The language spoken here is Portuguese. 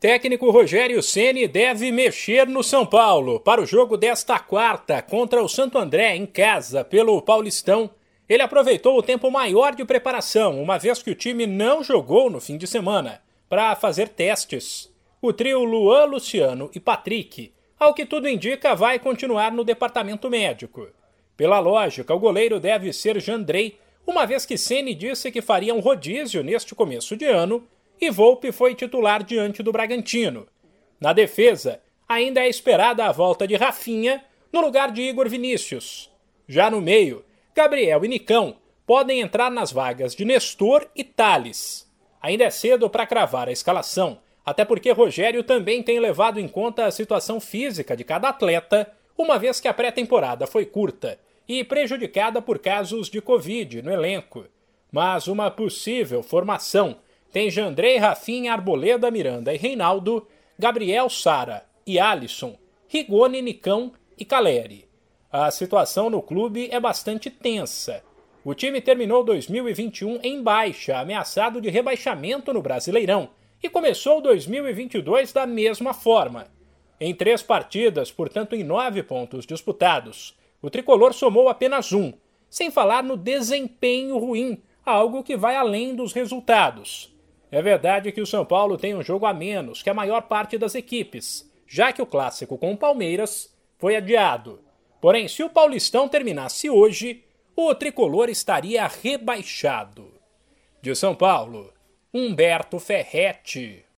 Técnico Rogério Ceni deve mexer no São Paulo para o jogo desta quarta contra o Santo André em casa pelo Paulistão. Ele aproveitou o tempo maior de preparação, uma vez que o time não jogou no fim de semana, para fazer testes. O trio Luan, Luciano e Patrick, ao que tudo indica, vai continuar no departamento médico. Pela lógica, o goleiro deve ser Jandrei, uma vez que Ceni disse que faria um rodízio neste começo de ano e Volpe foi titular diante do Bragantino. Na defesa, ainda é esperada a volta de Rafinha no lugar de Igor Vinícius. Já no meio, Gabriel e Nicão podem entrar nas vagas de Nestor e Thales. Ainda é cedo para cravar a escalação, até porque Rogério também tem levado em conta a situação física de cada atleta, uma vez que a pré-temporada foi curta e prejudicada por casos de Covid no elenco. Mas uma possível formação tem Jandrei, Rafinha, Arboleda, Miranda e Reinaldo, Gabriel, Sara e Alisson, Rigoni, Nicão e Caleri. A situação no clube é bastante tensa. O time terminou 2021 em baixa, ameaçado de rebaixamento no Brasileirão, e começou 2022 da mesma forma. Em três partidas, portanto em nove pontos disputados, o tricolor somou apenas um, sem falar no desempenho ruim, algo que vai além dos resultados. É verdade que o São Paulo tem um jogo a menos que a maior parte das equipes, já que o clássico com o Palmeiras foi adiado. Porém, se o Paulistão terminasse hoje, o tricolor estaria rebaixado. De São Paulo, Humberto Ferretti.